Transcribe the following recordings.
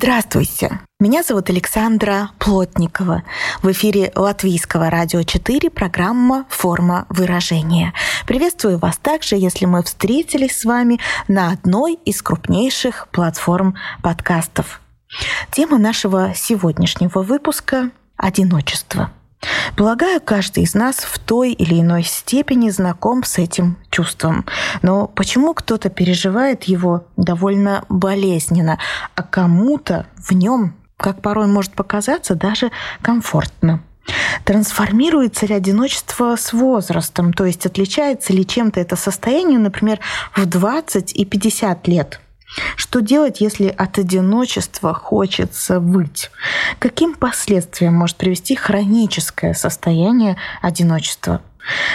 Здравствуйте! Меня зовут Александра Плотникова. В эфире Латвийского радио 4 программа «Форма выражения». Приветствую вас также, если мы встретились с вами на одной из крупнейших платформ подкастов. Тема нашего сегодняшнего выпуска – одиночество – Полагаю, каждый из нас в той или иной степени знаком с этим чувством. Но почему кто-то переживает его довольно болезненно, а кому-то в нем, как порой может показаться, даже комфортно? Трансформируется ли одиночество с возрастом? То есть отличается ли чем-то это состояние, например, в 20 и 50 лет? Что делать, если от одиночества хочется быть? Каким последствиям может привести хроническое состояние одиночества?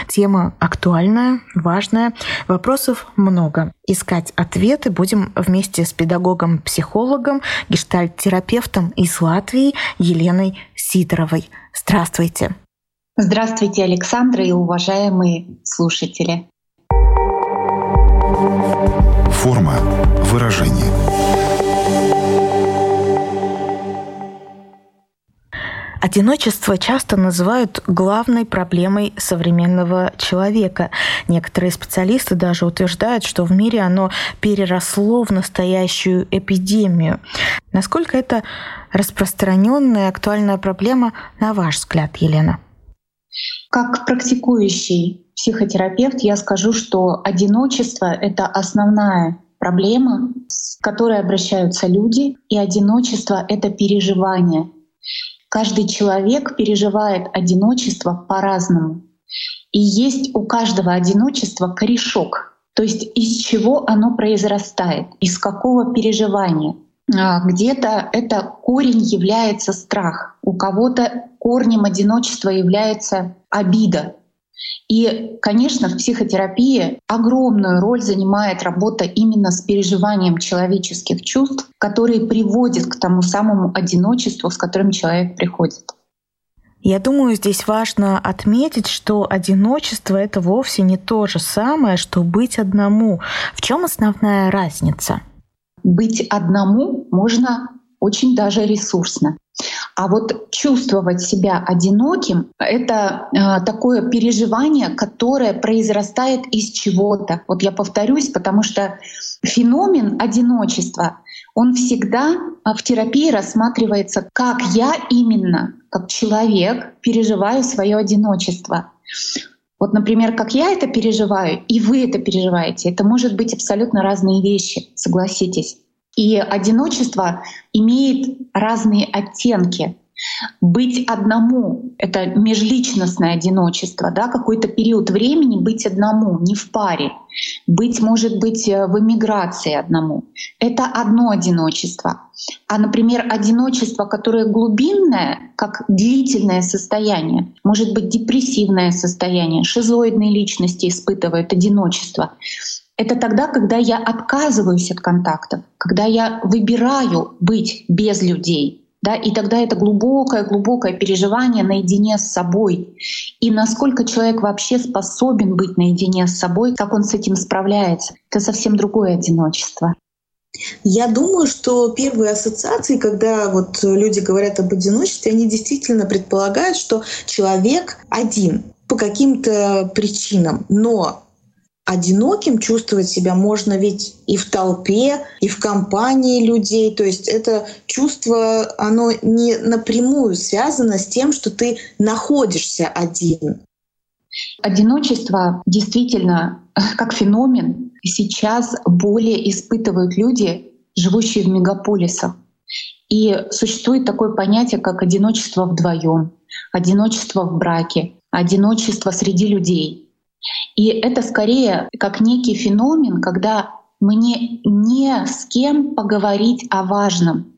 Тема актуальная, важная, вопросов много. Искать ответы будем вместе с педагогом-психологом, гештальт-терапевтом из Латвии Еленой Сидоровой. Здравствуйте. Здравствуйте, Александра и уважаемые слушатели. Форма выражения. Одиночество часто называют главной проблемой современного человека. Некоторые специалисты даже утверждают, что в мире оно переросло в настоящую эпидемию. Насколько это распространенная актуальная проблема, на ваш взгляд, Елена? Как практикующий психотерапевт я скажу, что одиночество — это основная проблема, с которой обращаются люди, и одиночество — это переживание. Каждый человек переживает одиночество по-разному. И есть у каждого одиночества корешок, то есть из чего оно произрастает, из какого переживания. А, где-то это корень является страх, у кого-то корнем одиночества является обида. И, конечно, в психотерапии огромную роль занимает работа именно с переживанием человеческих чувств, которые приводят к тому самому одиночеству, с которым человек приходит. Я думаю, здесь важно отметить, что одиночество это вовсе не то же самое, что быть одному. В чем основная разница? Быть одному можно очень даже ресурсно. А вот чувствовать себя одиноким — это э, такое переживание, которое произрастает из чего-то. Вот я повторюсь, потому что феномен одиночества, он всегда в терапии рассматривается, как я именно, как человек, переживаю свое одиночество. Вот, например, как я это переживаю, и вы это переживаете, это может быть абсолютно разные вещи, согласитесь. И одиночество имеет разные оттенки. Быть одному — это межличностное одиночество, да, какой-то период времени быть одному, не в паре. Быть, может быть, э, в эмиграции одному. Это одно одиночество. А, например, одиночество, которое глубинное, как длительное состояние, может быть депрессивное состояние, шизоидные личности испытывают одиночество. Это тогда, когда я отказываюсь от контактов, когда я выбираю быть без людей. Да, и тогда это глубокое-глубокое переживание наедине с собой. И насколько человек вообще способен быть наедине с собой, как он с этим справляется, это совсем другое одиночество. Я думаю, что первые ассоциации, когда вот люди говорят об одиночестве, они действительно предполагают, что человек один по каким-то причинам. Но одиноким чувствовать себя можно ведь и в толпе, и в компании людей. То есть это чувство, оно не напрямую связано с тем, что ты находишься один. Одиночество действительно как феномен сейчас более испытывают люди, живущие в мегаполисах. И существует такое понятие, как одиночество вдвоем, одиночество в браке, одиночество среди людей — и это скорее как некий феномен, когда мне не с кем поговорить о важном.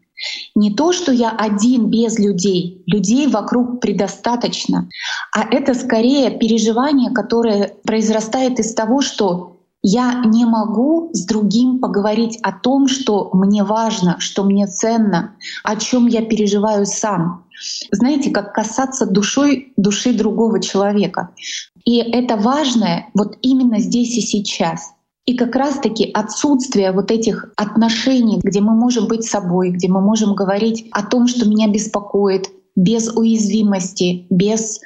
Не то, что я один без людей, людей вокруг предостаточно, а это скорее переживание, которое произрастает из того, что я не могу с другим поговорить о том, что мне важно, что мне ценно, о чем я переживаю сам. Знаете, как касаться душой души другого человека. И это важное вот именно здесь и сейчас. И как раз-таки отсутствие вот этих отношений, где мы можем быть собой, где мы можем говорить о том, что меня беспокоит, без уязвимости, без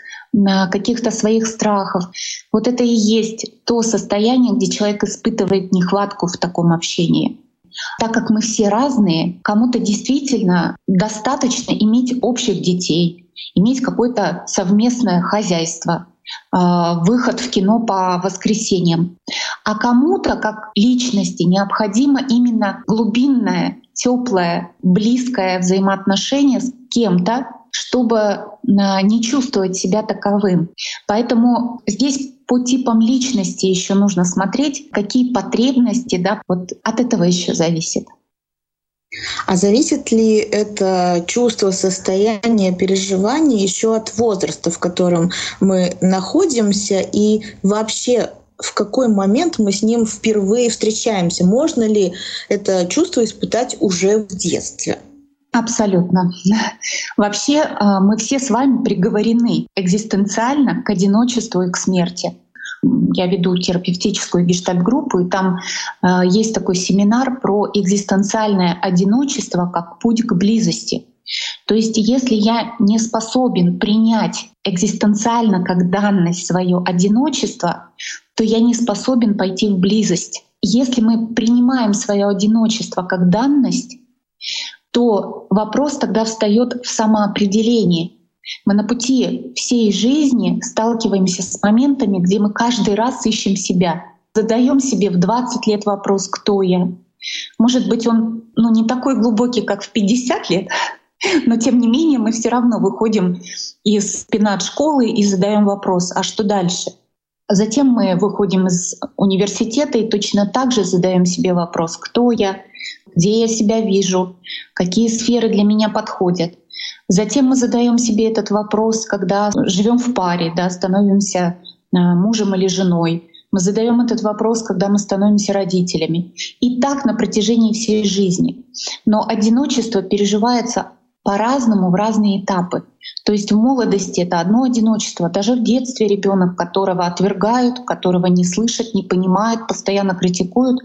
каких-то своих страхов. Вот это и есть то состояние, где человек испытывает нехватку в таком общении. Так как мы все разные, кому-то действительно достаточно иметь общих детей, иметь какое-то совместное хозяйство, а, выход в кино по воскресеньям. А кому-то, как личности, необходимо именно глубинное, теплое, близкое взаимоотношение с кем-то, чтобы а, не чувствовать себя таковым. Поэтому здесь по типам личности еще нужно смотреть, какие потребности, да, вот от этого еще зависит. А зависит ли это чувство, состояние, переживание еще от возраста, в котором мы находимся, и вообще в какой момент мы с ним впервые встречаемся? Можно ли это чувство испытать уже в детстве? Абсолютно. Вообще а, мы все с вами приговорены экзистенциально к одиночеству и к смерти. Я веду терапевтическую гештальт-группу, и там э, есть такой семинар про экзистенциальное одиночество как путь к близости. То есть если я не способен принять экзистенциально как данность свое одиночество, то я не способен пойти в близость. Если мы принимаем свое одиночество как данность, то вопрос тогда встает в самоопределении. Мы на пути всей жизни сталкиваемся с моментами, где мы каждый раз ищем себя. Задаем себе в 20 лет вопрос, кто я. Может быть, он ну, не такой глубокий, как в 50 лет, но тем не менее мы все равно выходим из пенат школы и задаем вопрос, а что дальше? Затем мы выходим из университета и точно так же задаем себе вопрос, кто я, где я себя вижу, какие сферы для меня подходят. Затем мы задаем себе этот вопрос, когда живем в паре, да, становимся э, мужем или женой. Мы задаем этот вопрос, когда мы становимся родителями. И так на протяжении всей жизни. Но одиночество переживается по-разному в разные этапы. То есть в молодости это одно одиночество, даже в детстве ребенок, которого отвергают, которого не слышат, не понимают, постоянно критикуют,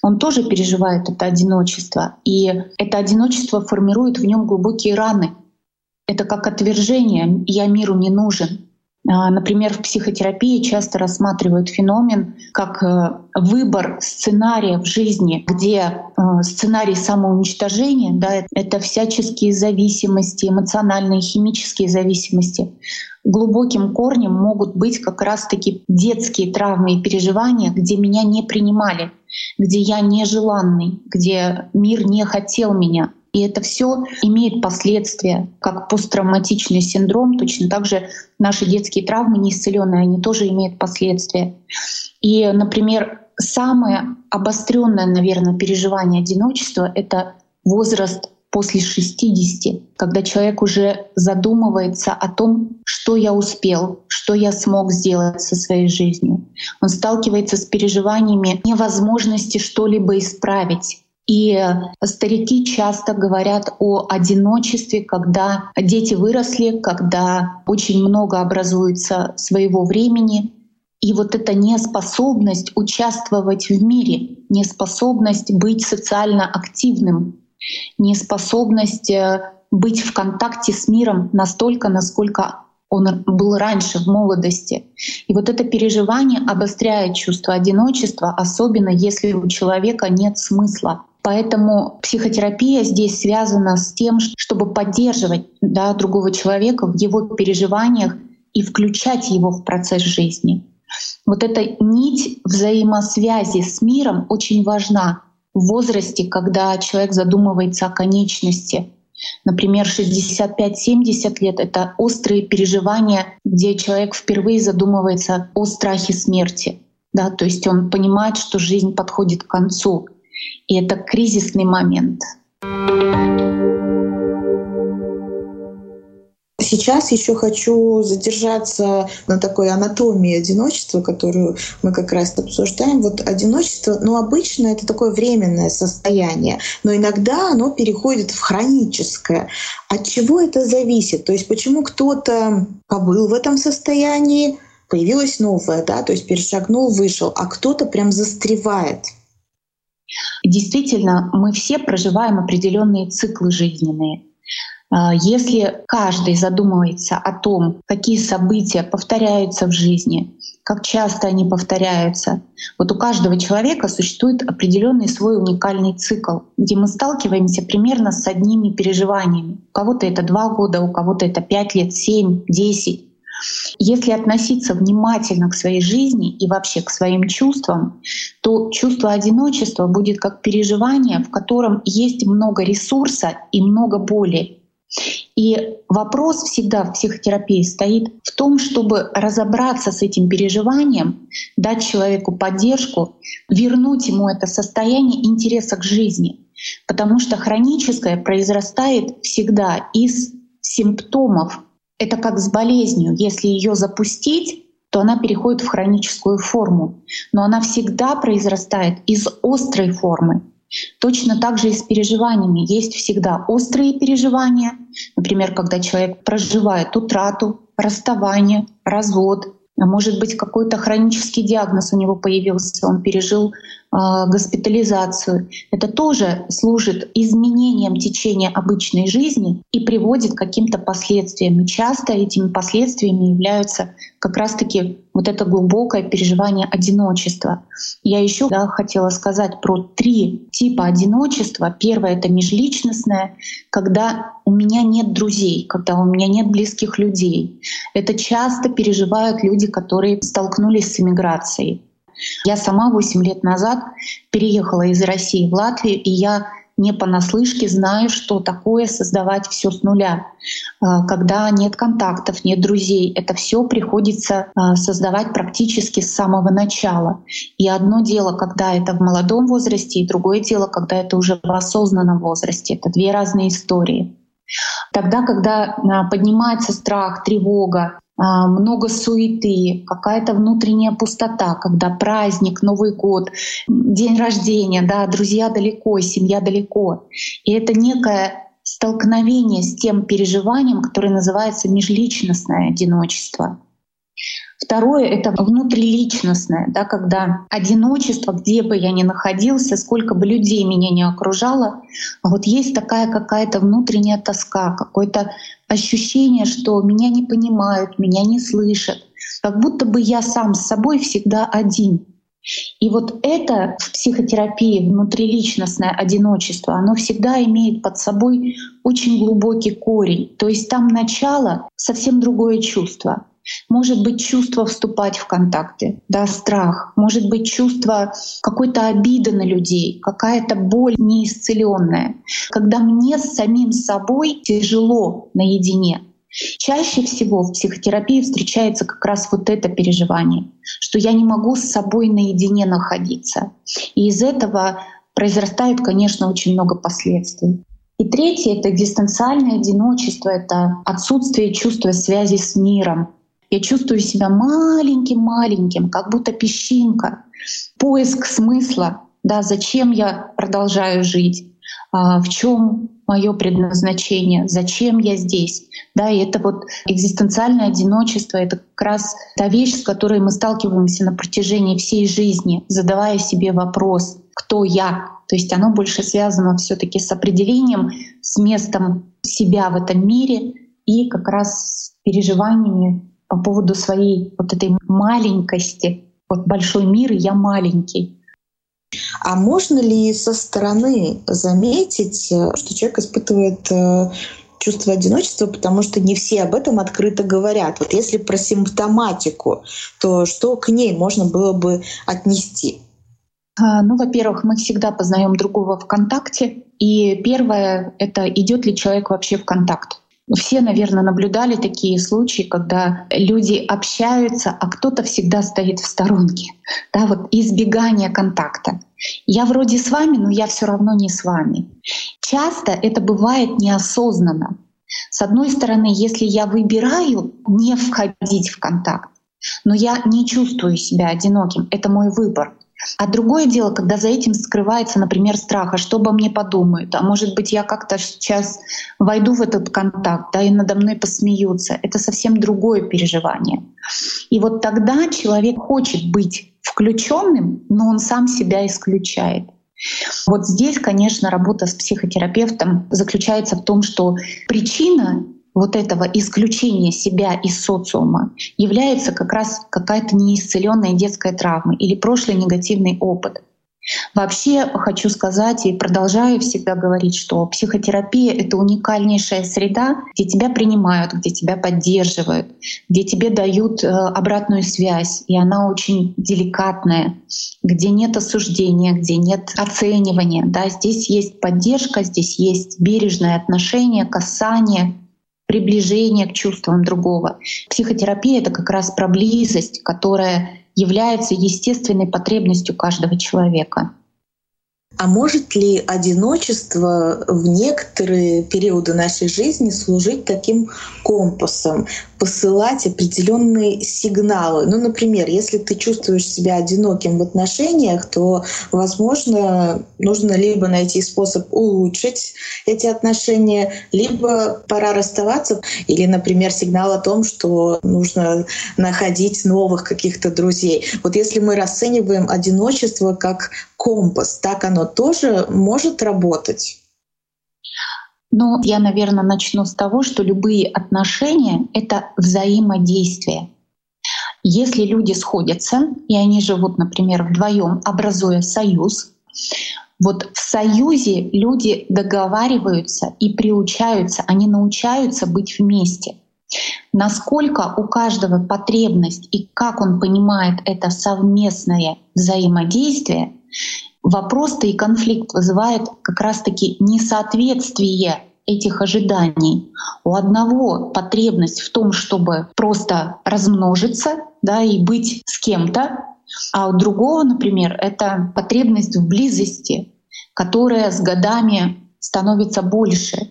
он тоже переживает это одиночество. И это одиночество формирует в нем глубокие раны. Это как отвержение «я миру не нужен». А, например, в психотерапии часто рассматривают феномен как э, выбор сценария в жизни, где э, сценарий самоуничтожения, да, это всяческие зависимости, эмоциональные, химические зависимости. Глубоким корнем могут быть как раз-таки детские травмы и переживания, где меня не принимали, где я нежеланный, где мир не хотел меня. И это все имеет последствия, как посттравматичный синдром, точно так же наши детские травмы неисцеленные, они тоже имеют последствия. И, например, самое обостренное, наверное, переживание одиночества — это возраст после 60, когда человек уже задумывается о том, что я успел, что я смог сделать со своей жизнью. Он сталкивается с переживаниями невозможности что-либо исправить, и старики часто говорят о одиночестве, когда дети выросли, когда очень много образуется своего времени. И вот эта неспособность участвовать в мире, неспособность быть социально активным, неспособность э, быть в контакте с миром настолько, насколько он был раньше в молодости. И вот это переживание обостряет чувство одиночества, особенно если у человека нет смысла. Поэтому психотерапия здесь связана с тем, чтобы поддерживать да, другого человека в его переживаниях и включать его в процесс жизни. Вот эта нить взаимосвязи с миром очень важна в возрасте, когда человек задумывается о конечности. Например, 65-70 лет — это острые переживания, где человек впервые задумывается о страхе смерти. Да, то есть он понимает, что жизнь подходит к концу. И это кризисный момент. Сейчас еще хочу задержаться на такой анатомии одиночества, которую мы как раз обсуждаем. Вот одиночество, ну, обычно это такое временное состояние, но иногда оно переходит в хроническое. От чего это зависит? То есть почему кто-то побыл в этом состоянии, появилось новое, да, то есть перешагнул, вышел, а кто-то прям застревает. Действительно, мы все проживаем определенные циклы жизненные. А, если каждый задумывается о том, какие события повторяются в жизни, как часто они повторяются, вот у каждого человека существует определенный свой уникальный цикл, где мы сталкиваемся примерно с одними переживаниями. У кого-то это два года, у кого-то это пять лет, семь, десять. Если относиться внимательно к своей жизни и вообще к своим чувствам, то чувство одиночества будет как переживание, в котором есть много ресурса и много боли. И вопрос всегда в психотерапии стоит в том, чтобы разобраться с этим переживанием, дать человеку поддержку, вернуть ему это состояние интереса к жизни. Потому что хроническое произрастает всегда из симптомов это как с болезнью. Если ее запустить, то она переходит в хроническую форму. Но она всегда произрастает из острой формы. Точно так же и с переживаниями. Есть всегда острые переживания, например, когда человек проживает утрату, расставание, развод, а может быть какой-то хронический диагноз у него появился, он пережил госпитализацию. Это тоже служит изменением течения обычной жизни и приводит к каким-то последствиям. И часто этими последствиями являются как раз-таки вот это глубокое переживание одиночества. Я еще да, хотела сказать про три типа одиночества. Первое — это межличностное, когда у меня нет друзей, когда у меня нет близких людей. Это часто переживают люди, которые столкнулись с эмиграцией. Я сама 8 лет назад переехала из России в Латвию, и я не понаслышке знаю, что такое создавать все с нуля. А, когда нет контактов, нет друзей, это все приходится а, создавать практически с самого начала. И одно дело, когда это в молодом возрасте, и другое дело, когда это уже в осознанном возрасте. Это две разные истории. Тогда, когда а, поднимается страх, тревога, много суеты, какая-то внутренняя пустота, когда праздник, Новый год, день рождения, да, друзья далеко, семья далеко. И это некое столкновение с тем переживанием, которое называется межличностное одиночество. Второе — это внутриличностное, да, когда одиночество, где бы я ни находился, сколько бы людей меня не окружало, вот есть такая какая-то внутренняя тоска, какое-то ощущение, что меня не понимают, меня не слышат, как будто бы я сам с собой всегда один. И вот это в психотерапии внутриличностное одиночество, оно всегда имеет под собой очень глубокий корень. То есть там начало совсем другое чувство. Может быть чувство вступать в контакты, да, страх. Может быть чувство какой-то обиды на людей, какая-то боль неисцеленная. Когда мне с самим собой тяжело наедине. Чаще всего в психотерапии встречается как раз вот это переживание, что я не могу с собой наедине находиться. И из этого произрастает, конечно, очень много последствий. И третье — это дистанциальное одиночество, это отсутствие чувства связи с миром, я чувствую себя маленьким-маленьким, как будто песчинка. Поиск смысла, да, зачем я продолжаю жить, а, в чем мое предназначение, зачем я здесь. Да, и это вот экзистенциальное одиночество, это как раз та вещь, с которой мы сталкиваемся на протяжении всей жизни, задавая себе вопрос, кто я. То есть оно больше связано все таки с определением, с местом себя в этом мире и как раз с переживаниями по поводу своей вот этой маленькости. Вот большой мир, и я маленький. А можно ли со стороны заметить, э, что человек испытывает э, чувство одиночества, потому что не все об этом открыто говорят. Вот если про симптоматику, то что к ней можно было бы отнести? А, ну, во-первых, мы всегда познаем другого в контакте. И первое — это идет ли человек вообще в контакт. Все, наверное, наблюдали такие случаи, когда люди общаются, а кто-то всегда стоит в сторонке. Да, вот избегание контакта. Я вроде с вами, но я все равно не с вами. Часто это бывает неосознанно. С одной стороны, если я выбираю не входить в контакт, но я не чувствую себя одиноким, это мой выбор. А другое дело, когда за этим скрывается, например, страх, а что обо мне подумают, а может быть я как-то сейчас войду в этот контакт, да, и надо мной посмеются. Это совсем другое переживание. И вот тогда человек хочет быть включенным, но он сам себя исключает. Вот здесь, конечно, работа с психотерапевтом заключается в том, что причина вот этого исключения себя из социума является как раз какая-то неисцеленная детская травма или прошлый негативный опыт. Вообще хочу сказать и продолжаю всегда говорить, что психотерапия — это уникальнейшая среда, где тебя принимают, где тебя поддерживают, где тебе дают э, обратную связь, и она очень деликатная, где нет осуждения, где нет оценивания. Да, здесь есть поддержка, здесь есть бережное отношение, касание, приближение к чувствам другого. Психотерапия — это как раз про близость, которая является естественной потребностью каждого человека. А может ли одиночество в некоторые периоды нашей жизни служить таким компасом, посылать определенные сигналы? Ну, например, если ты чувствуешь себя одиноким в отношениях, то, возможно, нужно либо найти способ улучшить эти отношения, либо пора расставаться, или, например, сигнал о том, что нужно находить новых каких-то друзей. Вот если мы расцениваем одиночество как компас, так оно тоже может работать? Ну, я, наверное, начну с того, что любые отношения — это взаимодействие. Если люди сходятся, и они живут, например, вдвоем, образуя союз, вот в союзе люди договариваются и приучаются, они научаются быть вместе. Насколько у каждого потребность и как он понимает это совместное взаимодействие, вопрос-то и конфликт вызывает как раз-таки несоответствие этих ожиданий. У одного потребность в том, чтобы просто размножиться да, и быть с кем-то, а у другого, например, это потребность в близости, которая с годами становится больше.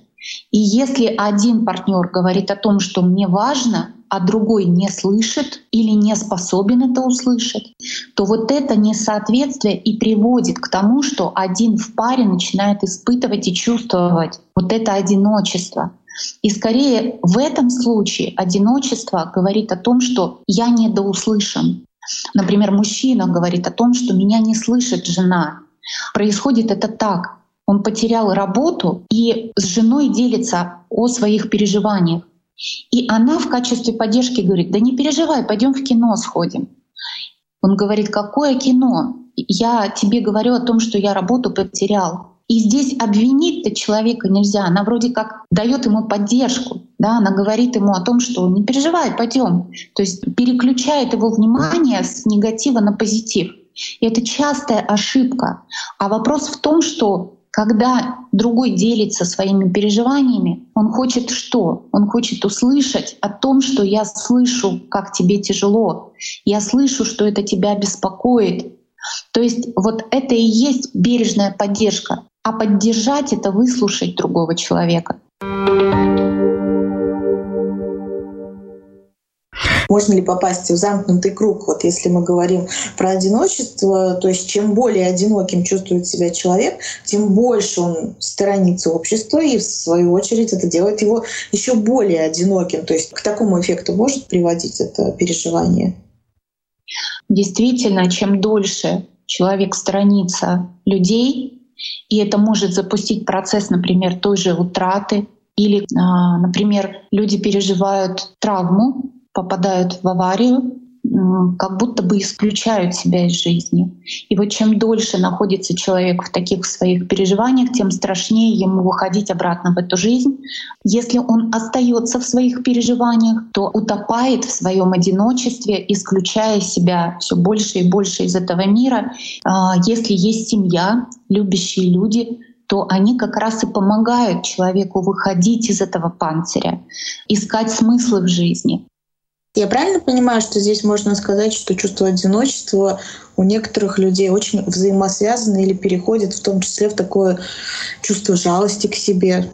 И если один партнер говорит о том, что мне важно, а другой не слышит или не способен это услышать, то вот это несоответствие и приводит к тому, что один в паре начинает испытывать и чувствовать вот это одиночество. И скорее в этом случае одиночество говорит о том, что я недоуслышан. Например, мужчина говорит о том, что меня не слышит жена. Происходит это так. Он потерял работу и с женой делится о своих переживаниях. И она в качестве поддержки говорит, да не переживай, пойдем в кино сходим. Он говорит, какое кино? Я тебе говорю о том, что я работу потерял. И здесь обвинить-то человека нельзя. Она вроде как дает ему поддержку. Да? Она говорит ему о том, что не переживай, пойдем. То есть переключает его внимание с негатива на позитив. И это частая ошибка. А вопрос в том, что когда другой делится своими переживаниями, он хочет что? Он хочет услышать о том, что я слышу, как тебе тяжело. Я слышу, что это тебя беспокоит. То есть вот это и есть бережная поддержка. А поддержать — это выслушать другого человека. Можно ли попасть в замкнутый круг? Вот если мы говорим про одиночество, то есть чем более одиноким чувствует себя человек, тем больше он сторонится общества, и в свою очередь это делает его еще более одиноким. То есть к такому эффекту может приводить это переживание? Действительно, чем дольше человек сторонится людей, и это может запустить процесс, например, той же утраты, или, а, например, люди переживают травму, попадают в аварию, как будто бы исключают себя из жизни. И вот чем дольше находится человек в таких своих переживаниях, тем страшнее ему выходить обратно в эту жизнь. Если он остается в своих переживаниях, то утопает в своем одиночестве, исключая себя все больше и больше из этого мира. А, если есть семья, любящие люди, то они как раз и помогают человеку выходить из этого панциря, искать смыслы в жизни. Я правильно понимаю, что здесь можно сказать, что чувство одиночества у некоторых людей очень взаимосвязано или переходит в том числе в такое чувство жалости к себе?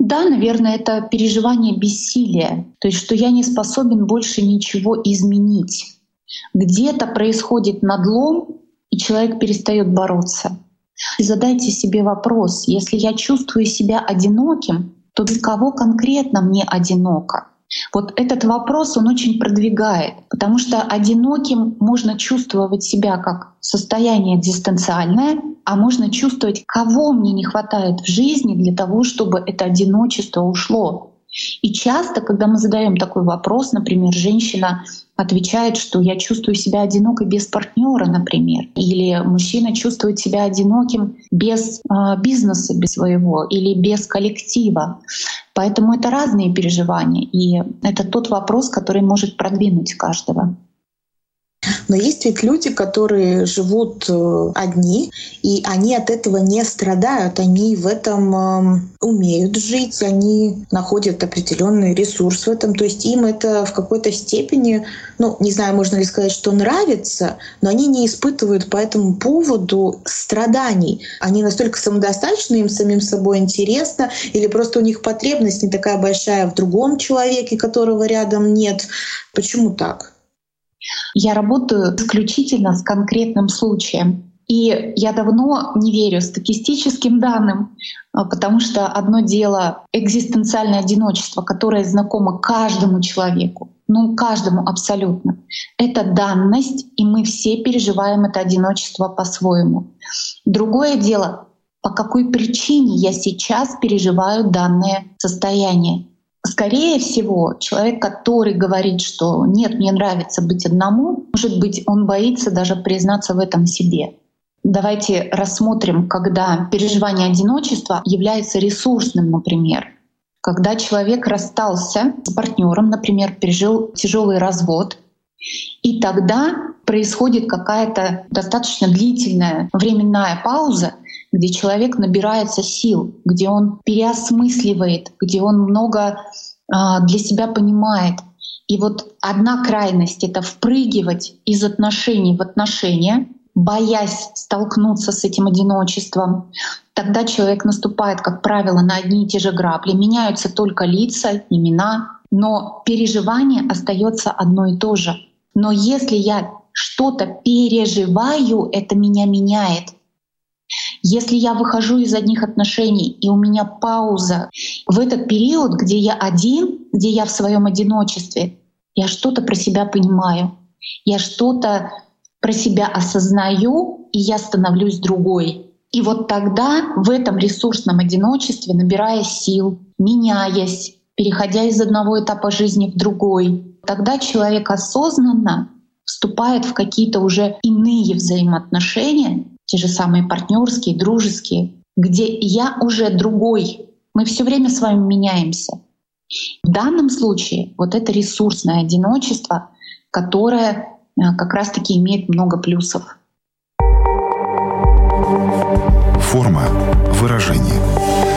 да, наверное, это переживание бессилия, то есть что я не способен больше ничего изменить. Где-то происходит надлом, и человек перестает бороться. И задайте себе вопрос, если я чувствую себя одиноким, то без кого конкретно мне одиноко? Вот этот вопрос он очень продвигает, потому что одиноким можно чувствовать себя как состояние дистанциальное, а можно чувствовать, кого мне не хватает в жизни для того, чтобы это одиночество ушло. И часто, когда мы задаем такой вопрос, например, женщина отвечает, что я чувствую себя одинокой без партнера, например, или мужчина чувствует себя одиноким без э, бизнеса, без своего, или без коллектива. Поэтому это разные переживания, и это тот вопрос, который может продвинуть каждого. Но есть ведь люди, которые живут э, одни, и они от этого не страдают, они в этом эм, умеют жить, они находят определенный ресурс в этом, то есть им это в какой-то степени, ну, не знаю, можно ли сказать, что нравится, но они не испытывают по этому поводу страданий. Они настолько самодостаточны, им самим собой интересно, или просто у них потребность не такая большая в другом человеке, которого рядом нет. Почему так? Я работаю исключительно с конкретным случаем. И я давно не верю статистическим данным, а, потому что одно дело экзистенциальное одиночество, которое знакомо каждому человеку, ну каждому абсолютно. Это данность, и мы все переживаем это одиночество по-своему. Другое дело, по какой причине я сейчас переживаю данное состояние. Скорее всего, человек, который говорит, что нет, мне нравится быть одному, может быть, он боится даже признаться в этом себе. Давайте рассмотрим, когда переживание одиночества является ресурсным, например. Когда человек расстался с партнером, например, пережил тяжелый развод, и тогда происходит какая-то достаточно длительная временная пауза, где человек набирается сил, где он переосмысливает, где он много а, для себя понимает. И вот одна крайность — это впрыгивать из отношений в отношения, боясь столкнуться с этим одиночеством. Тогда человек наступает, как правило, на одни и те же грабли. Меняются только лица, имена, но переживание остается одно и то же. Но если я что-то переживаю, это меня меняет. Если я выхожу из одних отношений, и у меня пауза, в этот период, где я один, где я в своем одиночестве, я что-то про себя понимаю, я что-то про себя осознаю, и я становлюсь другой. И вот тогда в этом ресурсном одиночестве, набирая сил, меняясь, переходя из одного этапа жизни в другой, тогда человек осознанно вступает в какие-то уже иные взаимоотношения, те же самые партнерские, дружеские, где я уже другой. Мы все время с вами меняемся. В данном случае вот это ресурсное одиночество, которое э, как раз-таки имеет много плюсов. Форма выражения.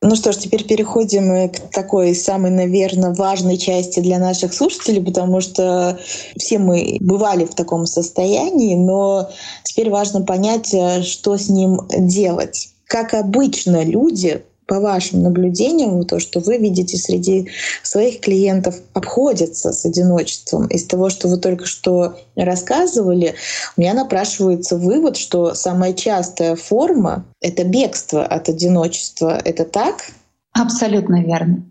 Ну что ж, теперь переходим к такой самой, наверное, важной части для наших слушателей, потому что все мы бывали в таком состоянии, но теперь важно понять, э, что с ним делать. Как обычно люди по вашим наблюдениям, то, что вы видите среди своих клиентов, обходятся с одиночеством. Из того, что вы только что рассказывали, у меня напрашивается вывод, что самая частая форма — это бегство от одиночества. Это так? Абсолютно верно.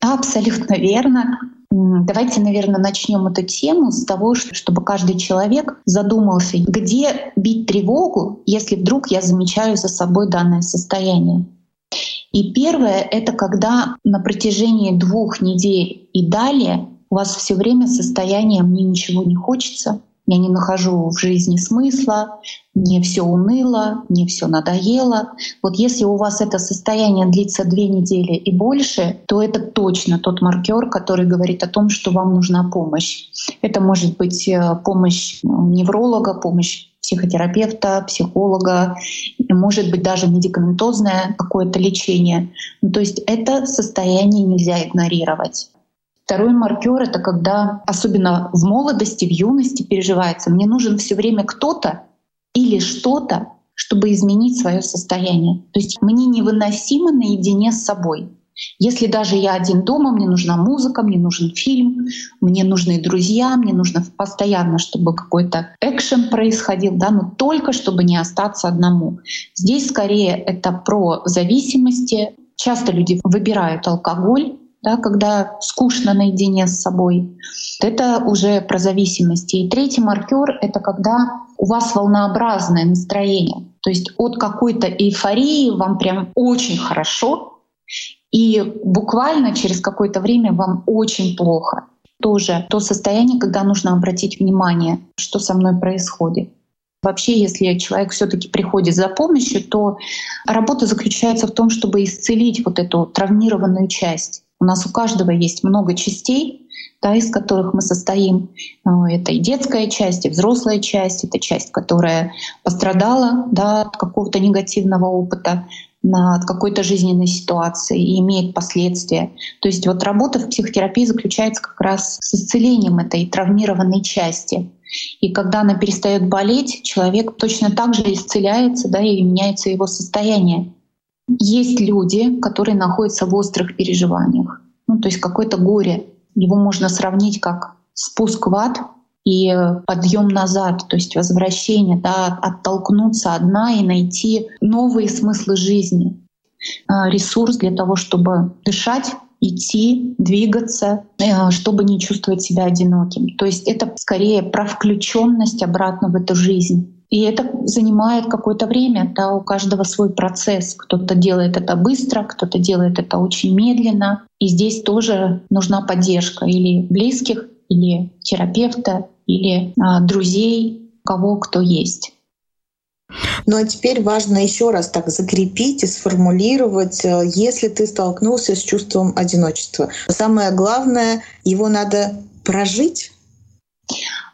Абсолютно верно. Давайте, наверное, начнем эту тему с того, чтобы каждый человек задумался, где бить тревогу, если вдруг я замечаю за собой данное состояние. И первое — это когда на протяжении двух недель и далее у вас все время состояние «мне ничего не хочется», я не нахожу в жизни смысла, мне все уныло, мне все надоело. Вот если у вас это состояние длится две недели и больше, то это точно тот маркер, который говорит о том, что вам нужна помощь. Это может быть э, помощь невролога, помощь психотерапевта, психолога, может быть даже медикаментозное какое-то лечение. Ну, то есть это состояние нельзя игнорировать. Второй маркер — это когда, особенно в молодости, в юности переживается, мне нужен все время кто-то или что-то, чтобы изменить свое состояние. То есть мне невыносимо наедине с собой. Если даже я один дома, мне нужна музыка, мне нужен фильм, мне нужны друзья, мне нужно постоянно, чтобы какой-то экшен происходил, да, но только чтобы не остаться одному. Здесь скорее это про зависимости. Часто люди выбирают алкоголь, да, когда скучно наедине с собой. Это уже про зависимости. И третий маркер — это когда у вас волнообразное настроение. То есть от какой-то эйфории вам прям очень хорошо, и буквально через какое-то время вам очень плохо. Тоже то состояние, когда нужно обратить внимание, что со мной происходит. Вообще, если человек все-таки приходит за помощью, то работа заключается в том, чтобы исцелить вот эту травмированную часть. У нас у каждого есть много частей, да, из которых мы состоим. Ну, это и детская часть, и взрослая часть, это часть, которая пострадала да, от какого-то негативного опыта от какой-то жизненной ситуации и имеет последствия. То есть вот работа в психотерапии заключается как раз с исцелением этой травмированной части. И когда она перестает болеть, человек точно так же исцеляется, да, и меняется его состояние. Есть люди, которые находятся в острых переживаниях. Ну, то есть какое-то горе. Его можно сравнить как спуск в ад и подъем назад, то есть возвращение, да, оттолкнуться одна и найти новые смыслы жизни. А, ресурс для того, чтобы дышать, идти, двигаться, э, чтобы не чувствовать себя одиноким. То есть это скорее про включенность обратно в эту жизнь. И это занимает какое-то время, да, у каждого свой процесс. Кто-то делает это быстро, кто-то делает это очень медленно. И здесь тоже нужна поддержка или близких, или терапевта, или а, друзей, кого кто есть. Ну а теперь важно еще раз так закрепить и сформулировать, э, если ты столкнулся с чувством одиночества. Самое главное, его надо прожить.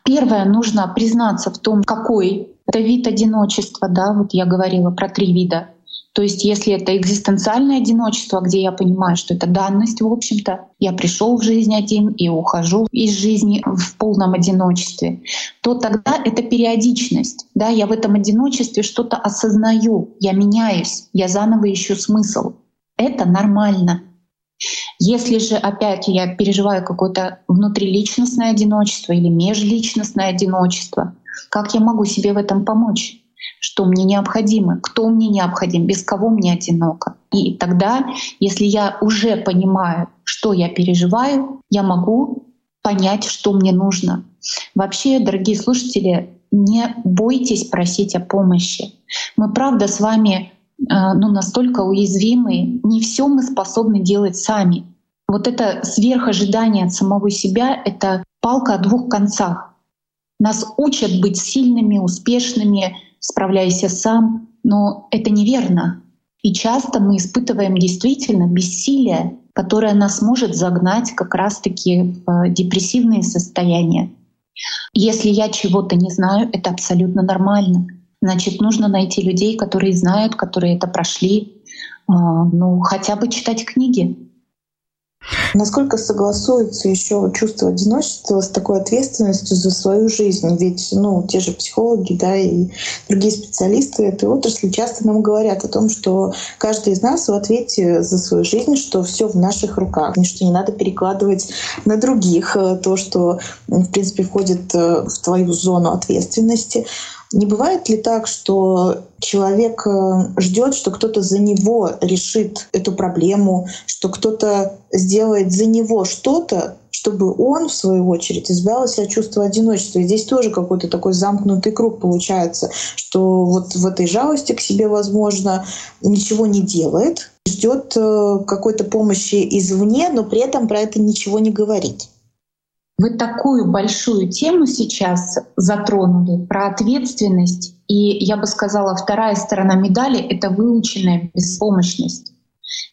Первое, нужно признаться в том, какой это вид одиночества, да, вот я говорила про три вида. То есть если это экзистенциальное одиночество, где я понимаю, что это данность, в общем-то, я пришел в жизнь один и ухожу из жизни в полном одиночестве, то тогда это периодичность. Да, я в этом одиночестве что-то осознаю, я меняюсь, я заново ищу смысл. Это нормально. Если же опять я переживаю какое-то внутриличностное одиночество или межличностное одиночество, как я могу себе в этом помочь? Что мне необходимо, кто мне необходим, без кого мне одиноко. И тогда, если я уже понимаю, что я переживаю, я могу понять, что мне нужно. Вообще, дорогие слушатели, не бойтесь просить о помощи. Мы, правда, с вами э, ну, настолько уязвимы, не все мы способны делать сами. Вот это сверхожидание от самого себя — это палка о двух концах. Нас учат быть сильными, успешными, справляйся сам, но это неверно. И часто мы испытываем действительно бессилие, которое нас может загнать как раз-таки в депрессивные состояния. Если я чего-то не знаю, это абсолютно нормально. Значит, нужно найти людей, которые знают, которые это прошли, а, ну, хотя бы читать книги. Насколько согласуется еще чувство одиночества с такой ответственностью за свою жизнь? Ведь ну, те же психологи да, и другие специалисты этой отрасли часто нам говорят о том, что каждый из нас в ответе за свою жизнь, что все в наших руках, и что не надо перекладывать на других э, то, что в принципе входит э, в твою зону ответственности. Не бывает ли так, что человек э, ждет, что кто-то за него решит эту проблему, что кто-то сделает за него что-то, чтобы он, в свою очередь, избавился от чувства одиночества. И здесь тоже какой-то такой замкнутый круг получается, что вот в этой жалости к себе, возможно, ничего не делает, ждет э, какой-то помощи извне, но при этом про это ничего не говорит. Вы такую большую тему сейчас затронули про ответственность. И я бы сказала, вторая сторона медали — это выученная беспомощность.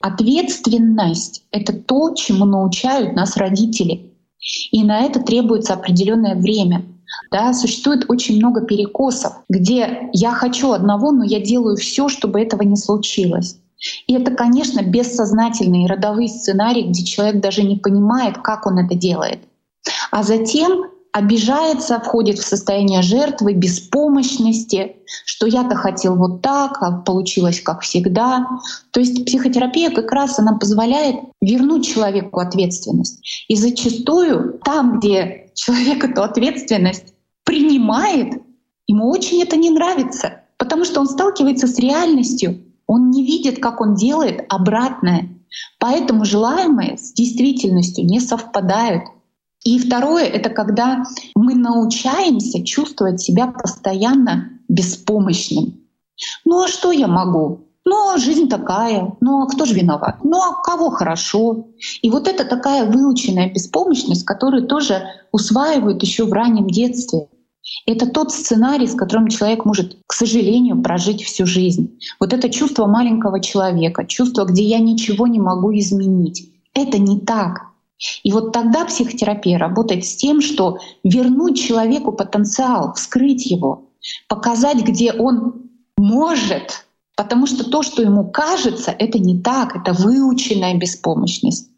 Ответственность — это то, чему научают нас родители. И на это требуется определенное время. Да, существует очень много перекосов, где я хочу одного, но я делаю все, чтобы этого не случилось. И это, конечно, бессознательные родовые сценарии, где человек даже не понимает, как он это делает. А затем обижается, входит в состояние жертвы, беспомощности, что я-то хотел вот так, а получилось как всегда. То есть психотерапия как раз она позволяет вернуть человеку ответственность. И зачастую там, где человек эту ответственность принимает, ему очень это не нравится, потому что он сталкивается с реальностью, он не видит, как он делает обратное. Поэтому желаемое с действительностью не совпадают. И второе — это когда мы научаемся чувствовать себя постоянно беспомощным. Ну а что я могу? Ну, а жизнь такая. Ну, а кто же виноват? Ну, а кого хорошо? И вот это такая выученная беспомощность, которую тоже усваивают еще в раннем детстве. Это тот сценарий, с которым человек может, к сожалению, прожить всю жизнь. Вот это чувство маленького человека, чувство, где я ничего не могу изменить. Это не так. И вот тогда психотерапия работает с тем, что вернуть человеку потенциал, вскрыть его, показать, где он может, потому что то, что ему кажется, это не так, это выученная беспомощность.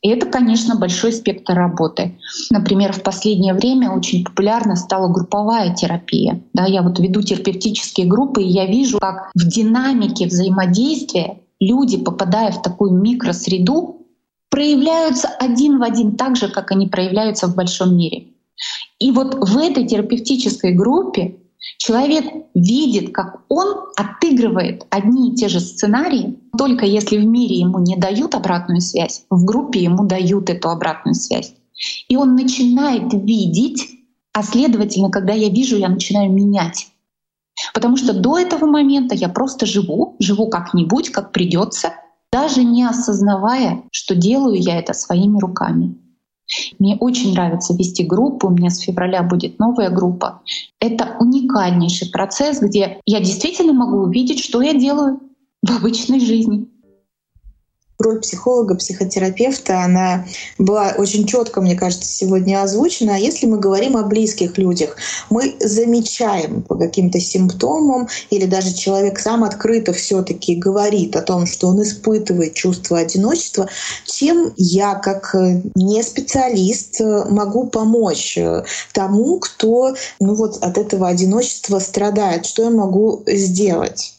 И это, конечно, большой спектр работы. Например, в последнее время очень популярна стала групповая терапия. Да, я вот веду терапевтические группы, и я вижу, как в динамике взаимодействия люди, попадая в такую микросреду, проявляются один в один так же, как они проявляются в большом мире. И вот в этой терапевтической группе человек видит, как он отыгрывает одни и те же сценарии, только если в мире ему не дают обратную связь, в группе ему дают эту обратную связь. И он начинает видеть, а следовательно, когда я вижу, я начинаю менять. Потому что до этого момента я просто живу, живу как-нибудь, как придется, даже не осознавая, что делаю я это своими руками. Мне очень нравится вести группу, у меня с февраля будет новая группа. Это уникальнейший процесс, где я действительно могу увидеть, что я делаю в обычной жизни роль психолога, психотерапевта, она была очень четко, мне кажется, сегодня озвучена. А если мы говорим о близких людях, мы замечаем по каким-то симптомам, или даже человек сам открыто все-таки говорит о том, что он испытывает чувство одиночества, чем я, как не специалист, могу помочь тому, кто ну вот, от этого одиночества страдает, что я могу сделать?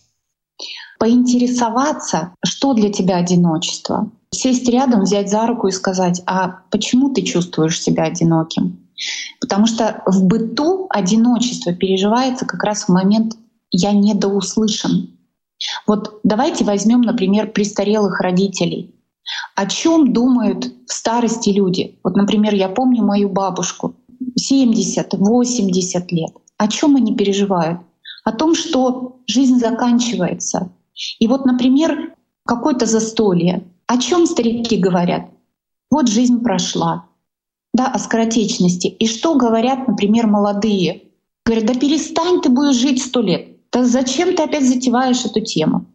Поинтересоваться, что для тебя одиночество. Сесть рядом, взять за руку и сказать, а почему ты чувствуешь себя одиноким? Потому что в быту одиночество переживается как раз в момент «я недоуслышан». Вот давайте возьмем, например, престарелых родителей. О чем думают в старости люди? Вот, например, я помню мою бабушку, 70-80 лет. О чем они переживают? О том, что жизнь заканчивается, и вот, например, какое-то застолье. О чем старики говорят? Вот жизнь прошла. Да, о скоротечности. И что говорят, например, молодые? Говорят, да перестань, ты будешь жить сто лет. Да зачем ты опять затеваешь эту тему?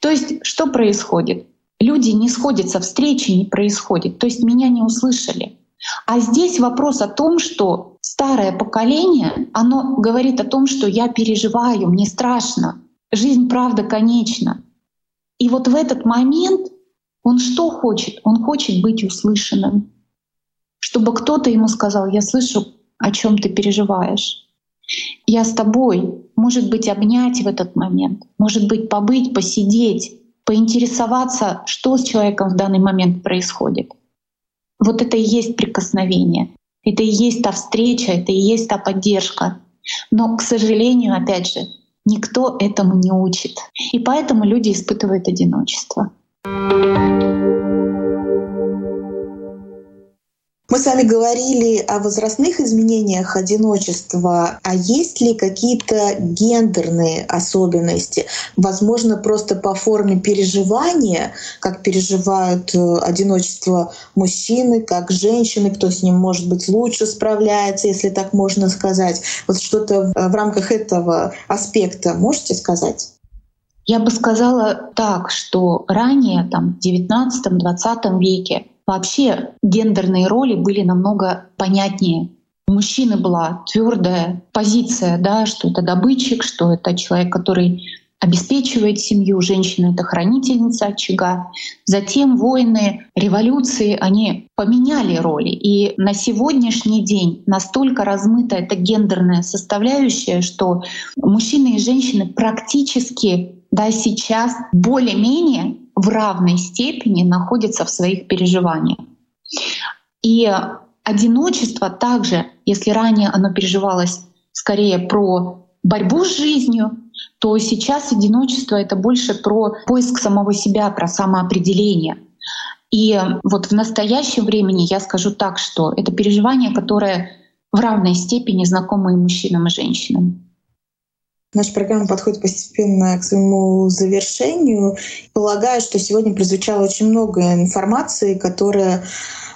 То есть что происходит? Люди не сходятся, встречи не происходит. То есть меня не услышали. А здесь вопрос о том, что старое поколение, оно говорит о том, что я переживаю, мне страшно. Жизнь, правда, конечна. И вот в этот момент он что хочет? Он хочет быть услышанным. Чтобы кто-то ему сказал, я слышу, о чем ты переживаешь. Я с тобой. Может быть, обнять в этот момент. Может быть, побыть, посидеть, поинтересоваться, что с человеком в данный момент происходит. Вот это и есть прикосновение. Это и есть та встреча, это и есть та поддержка. Но, к сожалению, опять же, Никто этому не учит. И поэтому люди испытывают одиночество. Мы с вами говорили о возрастных изменениях одиночества. А есть ли какие-то гендерные особенности? Возможно, просто по форме переживания, как переживают э, одиночество мужчины, как женщины, кто с ним, может быть, лучше справляется, если так можно сказать. Вот что-то в рамках этого аспекта можете сказать? Я бы сказала так, что ранее, там, в XIX-XX веке, Вообще гендерные роли были намного понятнее. У мужчины была твердая позиция, да, что это добытчик, что это человек, который обеспечивает семью, женщина — это хранительница очага. Затем войны, революции, они поменяли роли. И на сегодняшний день настолько размыта эта гендерная составляющая, что мужчины и женщины практически да, сейчас более-менее в равной степени находятся в своих переживаниях. И одиночество также, если ранее оно переживалось скорее про борьбу с жизнью, то сейчас одиночество — это больше про поиск самого себя, про самоопределение. И вот в настоящем времени я скажу так, что это переживание, которое в равной степени знакомо и мужчинам, и женщинам. Наша программа подходит постепенно к своему завершению. Полагаю, что сегодня прозвучало очень много информации, которая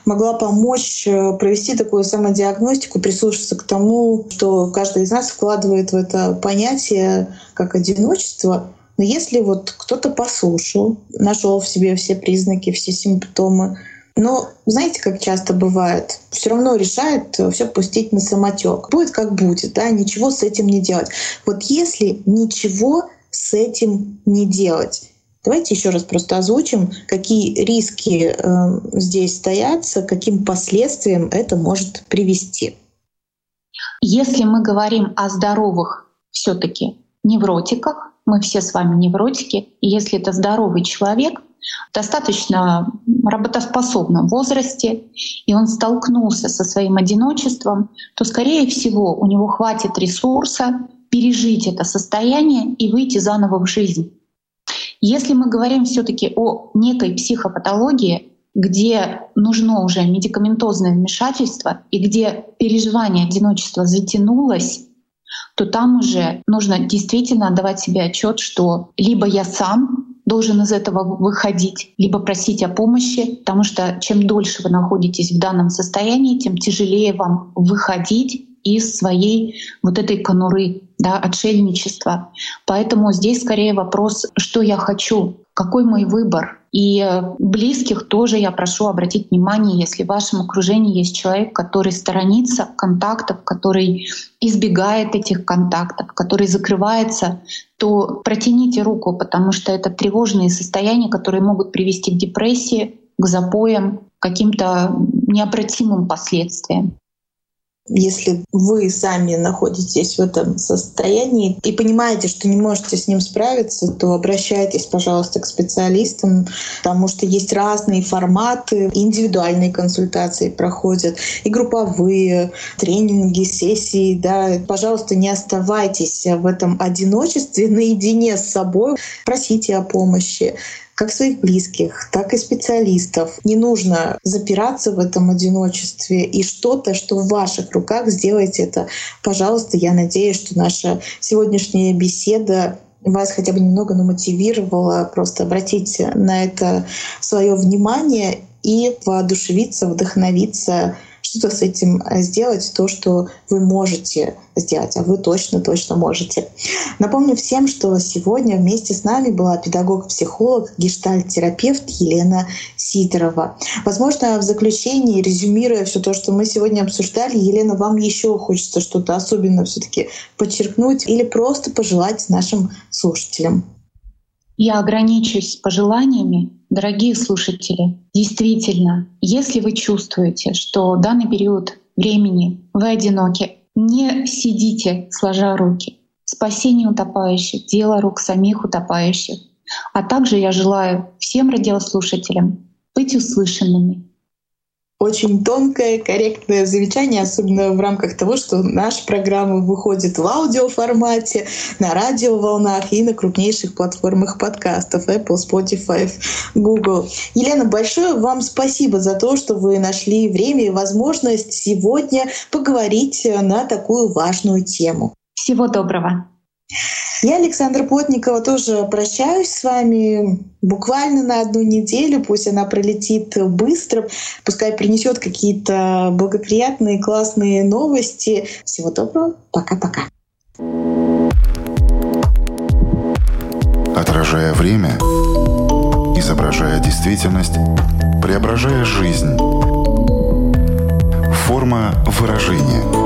могла помочь э, провести такую самодиагностику, прислушаться к тому, что каждый из нас вкладывает в это понятие как одиночество. Но если вот кто-то послушал, нашел в себе все признаки, все симптомы, но знаете, как часто бывает, все равно решает все пустить на самотек. Будет как будет, да, ничего с этим не делать. Вот если ничего с этим не делать, Давайте еще раз просто озвучим, какие риски э, здесь стоятся, каким последствиям это может привести. Если мы говорим о здоровых все-таки невротиках, мы все с вами невротики, и если это здоровый человек, достаточно работоспособном возрасте, и он столкнулся со своим одиночеством, то, скорее всего, у него хватит ресурса пережить это состояние и выйти заново в жизнь. Если мы говорим все-таки о некой психопатологии, где нужно уже медикаментозное вмешательство и где переживание одиночества затянулось, то там уже нужно действительно отдавать себе отчет, что либо я сам должен из этого выходить, либо просить о помощи, потому что чем дольше вы находитесь в данном состоянии, тем тяжелее вам выходить из своей вот этой конуры, да, отшельничества. Поэтому здесь скорее вопрос, что я хочу, какой мой выбор. И близких тоже я прошу обратить внимание, если в вашем окружении есть человек, который сторонится контактов, который избегает этих контактов, который закрывается, то протяните руку, потому что это тревожные состояния, которые могут привести к депрессии, к запоям, каким-то необратимым последствиям. Если вы сами находитесь в этом состоянии и понимаете, что не можете с ним справиться, то обращайтесь, пожалуйста, к специалистам, потому что есть разные форматы, индивидуальные консультации проходят, и групповые тренинги, сессии. Да. Пожалуйста, не оставайтесь в этом одиночестве наедине с собой, просите о помощи как своих близких, так и специалистов. Не нужно запираться в этом одиночестве и что-то, что в ваших руках, сделайте это. Пожалуйста, я надеюсь, что наша сегодняшняя беседа вас хотя бы немного намотивировала просто обратить на это свое внимание и воодушевиться, вдохновиться что-то с этим э, сделать, то, что вы можете сделать, а вы точно-точно можете. Напомню всем, что сегодня вместе с нами была педагог-психолог, гештальт-терапевт Елена Сидорова. Возможно, в заключении, резюмируя все то, что мы сегодня обсуждали, Елена, вам еще хочется что-то особенно все-таки подчеркнуть или просто пожелать нашим слушателям. Я ограничусь пожеланиями. Дорогие слушатели, действительно, если вы чувствуете, что данный период времени вы одиноки, не сидите сложа руки. Спасение утопающих — дело рук самих утопающих. А также я желаю всем радиослушателям быть услышанными, очень тонкое, корректное замечание, особенно в рамках того, что наша программа выходит в аудиоформате, на радиоволнах и на крупнейших платформах подкастов Apple, Spotify, Google. Елена, большое вам спасибо за то, что вы нашли время и возможность сегодня поговорить на такую важную тему. Всего доброго. Я, Александра Плотникова, тоже прощаюсь с вами буквально на одну неделю. Пусть она пролетит быстро, пускай принесет какие-то благоприятные, классные новости. Всего доброго. Пока-пока. Отражая время, изображая действительность, преображая жизнь. Форма выражения –